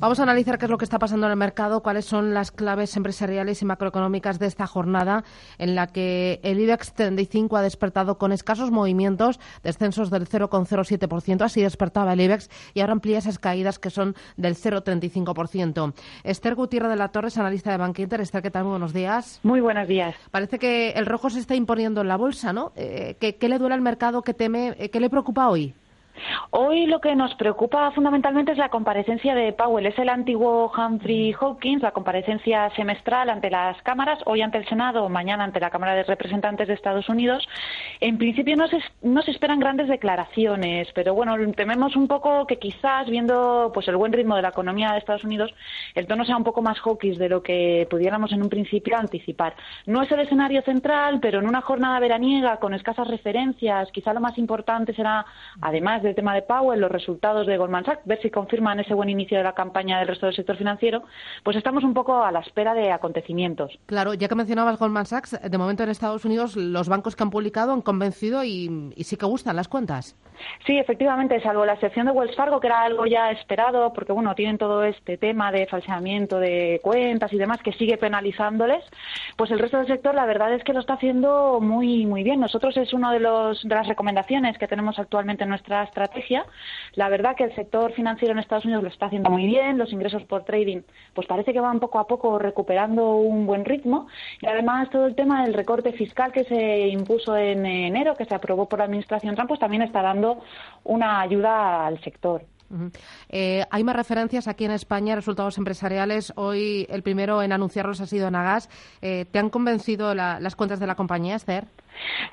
Vamos a analizar qué es lo que está pasando en el mercado, cuáles son las claves empresariales y macroeconómicas de esta jornada en la que el IBEX 35 ha despertado con escasos movimientos, descensos del 0,07%, así despertaba el IBEX y ahora amplía esas caídas que son del 0,35%. Esther Gutiérrez de la Torres, analista de Bank Inter. Esther, ¿qué tal? Muy buenos días. Muy buenos días. Parece que el rojo se está imponiendo en la bolsa, ¿no? Eh, ¿qué, ¿qué, le duele al mercado? ¿Qué teme? Eh, ¿Qué le preocupa hoy? Hoy lo que nos preocupa fundamentalmente es la comparecencia de Powell. Es el antiguo Humphrey Hawkins, la comparecencia semestral ante las cámaras, hoy ante el Senado, mañana ante la Cámara de Representantes de Estados Unidos. En principio no se, no se esperan grandes declaraciones, pero bueno, tememos un poco que quizás, viendo pues el buen ritmo de la economía de Estados Unidos, el tono sea un poco más hawkish de lo que pudiéramos en un principio anticipar. No es el escenario central, pero en una jornada veraniega con escasas referencias, quizá lo más importante será, además de el tema de Powell, los resultados de Goldman Sachs, ver si confirman ese buen inicio de la campaña del resto del sector financiero, pues estamos un poco a la espera de acontecimientos. Claro, ya que mencionabas Goldman Sachs, de momento en Estados Unidos los bancos que han publicado han convencido y, y sí que gustan las cuentas. Sí, efectivamente, salvo la excepción de Wells Fargo, que era algo ya esperado, porque bueno, tienen todo este tema de falseamiento de cuentas y demás que sigue penalizándoles, pues el resto del sector la verdad es que lo está haciendo muy muy bien. Nosotros es una de, los, de las recomendaciones que tenemos actualmente en nuestras estrategia. La verdad que el sector financiero en Estados Unidos lo está haciendo muy bien, los ingresos por trading pues parece que van poco a poco recuperando un buen ritmo y además todo el tema del recorte fiscal que se impuso en enero, que se aprobó por la administración Trump, pues también está dando una ayuda al sector. eh, hay más referencias aquí en España, resultados empresariales. Hoy el primero en anunciarlos ha sido Nagas. Eh, ¿Te han convencido la, las cuentas de la compañía, Esther?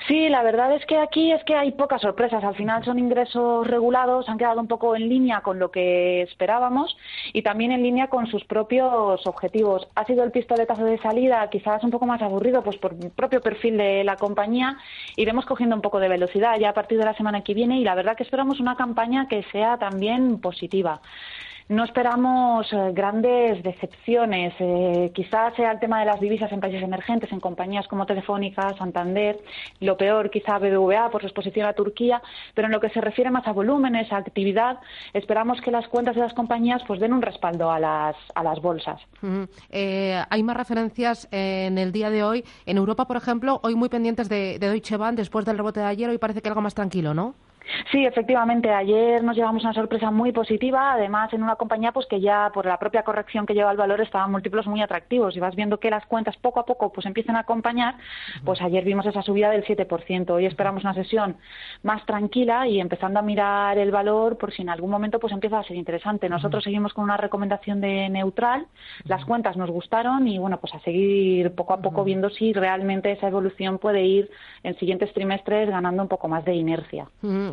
Sí, la verdad es que aquí es que hay pocas sorpresas. Al final son ingresos regulados, han quedado un poco en línea con lo que esperábamos y también en línea con sus propios objetivos. Ha sido el pistoletazo de salida quizás un poco más aburrido pues por el propio perfil de la compañía. Iremos cogiendo un poco de velocidad ya a partir de la semana que viene y la verdad que esperamos una campaña que sea también positiva. No esperamos eh, grandes decepciones. Eh, quizás sea el tema de las divisas en países emergentes, en compañías como Telefónica, Santander, lo peor quizá BBVA por su exposición a Turquía, pero en lo que se refiere más a volúmenes, a actividad, esperamos que las cuentas de las compañías pues den un respaldo a las, a las bolsas. Eh, hay más referencias en el día de hoy. En Europa, por ejemplo, hoy muy pendientes de, de Deutsche Bank después del rebote de ayer, hoy parece que algo más tranquilo, ¿no? Sí, efectivamente. Ayer nos llevamos una sorpresa muy positiva, además en una compañía pues que ya por la propia corrección que lleva el valor estaban múltiplos muy atractivos y vas viendo que las cuentas poco a poco pues empiezan a acompañar. Pues ayer vimos esa subida del 7%. Hoy esperamos una sesión más tranquila y empezando a mirar el valor por si en algún momento pues empieza a ser interesante. Nosotros seguimos con una recomendación de neutral. Las cuentas nos gustaron y bueno, pues a seguir poco a poco viendo si realmente esa evolución puede ir en siguientes trimestres ganando un poco más de inercia.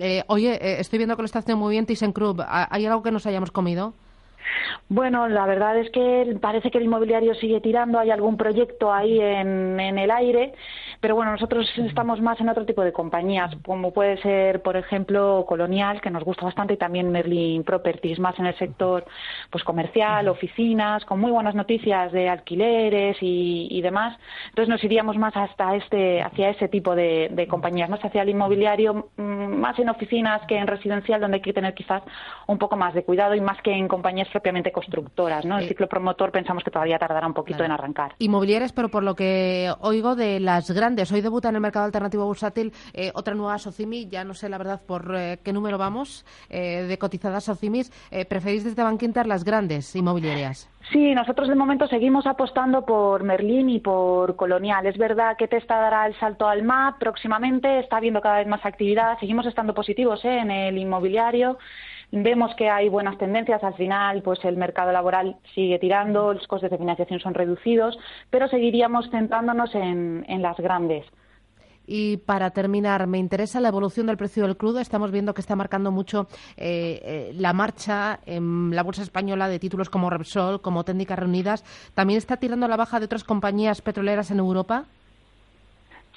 Eh, oye, eh, estoy viendo que lo está haciendo muy bien ThyssenKrupp. ¿Hay algo que nos hayamos comido? Bueno, la verdad es que parece que el inmobiliario sigue tirando, hay algún proyecto ahí en, en, el aire, pero bueno, nosotros estamos más en otro tipo de compañías, como puede ser, por ejemplo, Colonial, que nos gusta bastante, y también Merlin Properties, más en el sector pues comercial, oficinas, con muy buenas noticias de alquileres y, y demás. Entonces nos iríamos más hasta este, hacia ese tipo de, de compañías, más hacia el inmobiliario, más en oficinas que en residencial, donde hay que tener quizás un poco más de cuidado y más que en compañías propiamente constructoras, ¿no? El ciclo promotor pensamos que todavía tardará un poquito claro. en arrancar. Inmobiliarias, pero por lo que oigo de las grandes, hoy debuta en el mercado alternativo bursátil eh, otra nueva Socimi, ya no sé la verdad por eh, qué número vamos eh, de cotizadas Socimis. ¿Preferís desde Bankinter las grandes inmobiliarias? Sí, nosotros de momento seguimos apostando por Merlín y por Colonial. Es verdad que Testa dará el salto al MAP próximamente, está habiendo cada vez más actividad, seguimos estando positivos ¿eh? en el inmobiliario. Vemos que hay buenas tendencias, al final pues el mercado laboral sigue tirando, los costes de financiación son reducidos, pero seguiríamos centrándonos en, en las grandes. Y para terminar, me interesa la evolución del precio del crudo. Estamos viendo que está marcando mucho eh, eh, la marcha en la bolsa española de títulos como Repsol, como Técnicas Reunidas. ¿También está tirando la baja de otras compañías petroleras en Europa?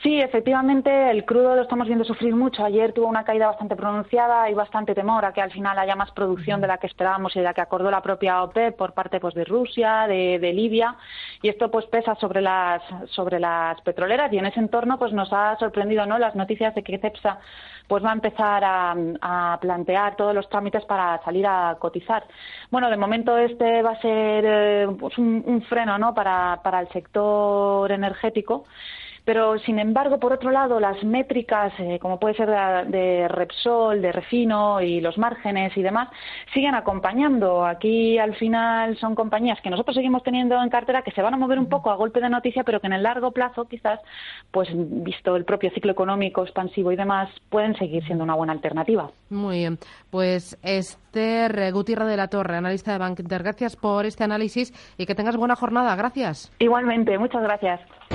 Sí, efectivamente, el crudo lo estamos viendo sufrir mucho. Ayer tuvo una caída bastante pronunciada y bastante temor a que al final haya más producción de la que esperábamos y de la que acordó la propia OPEP por parte pues, de Rusia, de, Libia, y esto pues pesa sobre las sobre las petroleras y en ese entorno pues nos ha sorprendido no las noticias de que CEPSA pues va a empezar a, plantear todos los trámites para salir a cotizar. Bueno, de momento este va a ser eh, pues un, un, freno ¿no? para, para el sector energético. Pero, sin embargo, por otro lado, las métricas, eh, como puede ser de, Repsol, de Refino y los márgenes y demás, siguen acompañando. Aquí, al final, son compañías que nosotros seguimos teniendo en cartera que se van a mover un poco a golpe de noticia, pero que en el largo plazo, quizás, pues visto el propio ciclo económico expansivo y demás, pueden seguir siendo una buena alternativa. Muy bien. Pues Esther Gutiérrez de la Torre, analista de Bank Inter, gracias por este análisis y que tengas buena jornada. Gracias. Igualmente, muchas gracias.